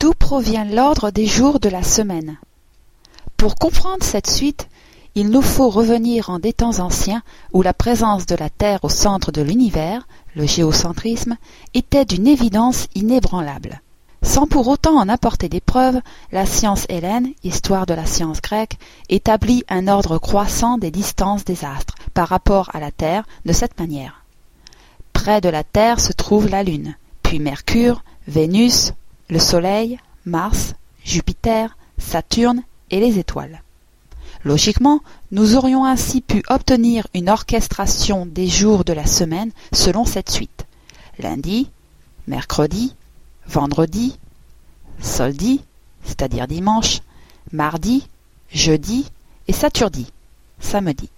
D'où provient l'ordre des jours de la semaine Pour comprendre cette suite, il nous faut revenir en des temps anciens où la présence de la Terre au centre de l'univers, le géocentrisme, était d'une évidence inébranlable. Sans pour autant en apporter des preuves, la science hélène, histoire de la science grecque, établit un ordre croissant des distances des astres par rapport à la Terre de cette manière. Près de la Terre se trouve la Lune, puis Mercure, Vénus, le Soleil, Mars, Jupiter, Saturne et les étoiles. Logiquement, nous aurions ainsi pu obtenir une orchestration des jours de la semaine selon cette suite. Lundi, mercredi, vendredi, soldi, c'est-à-dire dimanche, mardi, jeudi et saturdi, samedi.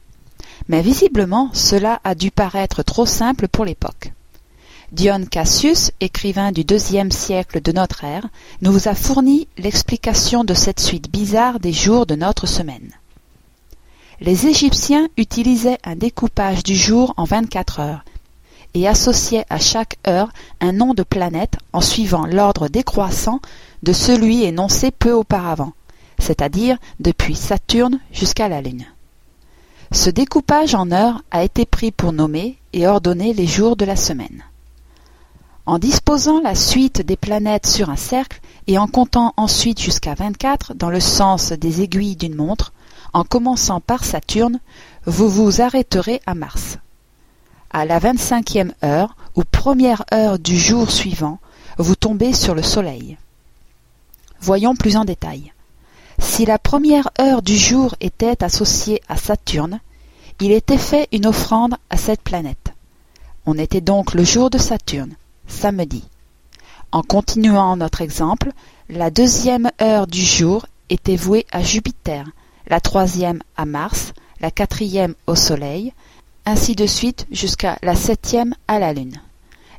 Mais visiblement, cela a dû paraître trop simple pour l'époque. Dion Cassius, écrivain du deuxième siècle de notre ère, nous a fourni l'explication de cette suite bizarre des jours de notre semaine. Les Égyptiens utilisaient un découpage du jour en vingt-quatre heures et associaient à chaque heure un nom de planète en suivant l'ordre décroissant de celui énoncé peu auparavant, c'est-à-dire depuis Saturne jusqu'à la Lune. Ce découpage en heures a été pris pour nommer et ordonner les jours de la semaine. En disposant la suite des planètes sur un cercle et en comptant ensuite jusqu'à vingt-quatre dans le sens des aiguilles d'une montre, en commençant par Saturne, vous vous arrêterez à Mars. À la vingt-cinquième heure, ou première heure du jour suivant, vous tombez sur le Soleil. Voyons plus en détail. Si la première heure du jour était associée à Saturne, il était fait une offrande à cette planète. On était donc le jour de Saturne, samedi. En continuant notre exemple, la deuxième heure du jour était vouée à Jupiter, la troisième à Mars, la quatrième au Soleil, ainsi de suite jusqu'à la septième à la Lune.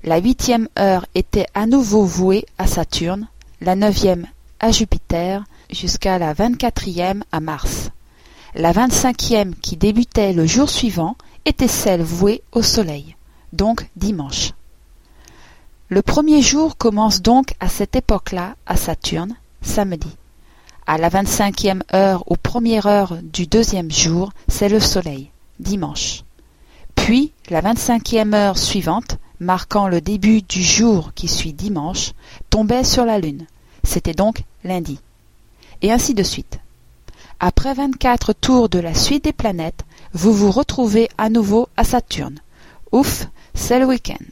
La huitième heure était à nouveau vouée à Saturne, la neuvième à Jupiter, jusqu'à la vingt-quatrième à Mars. La vingt-cinquième qui débutait le jour suivant était celle vouée au Soleil, donc dimanche. Le premier jour commence donc à cette époque-là à Saturne, samedi. À la vingt-cinquième heure ou première heure du deuxième jour, c'est le soleil, dimanche. Puis, la vingt-cinquième heure suivante, marquant le début du jour qui suit dimanche, tombait sur la lune. C'était donc lundi. Et ainsi de suite. Après vingt-quatre tours de la suite des planètes, vous vous retrouvez à nouveau à Saturne. Ouf, c'est le week-end.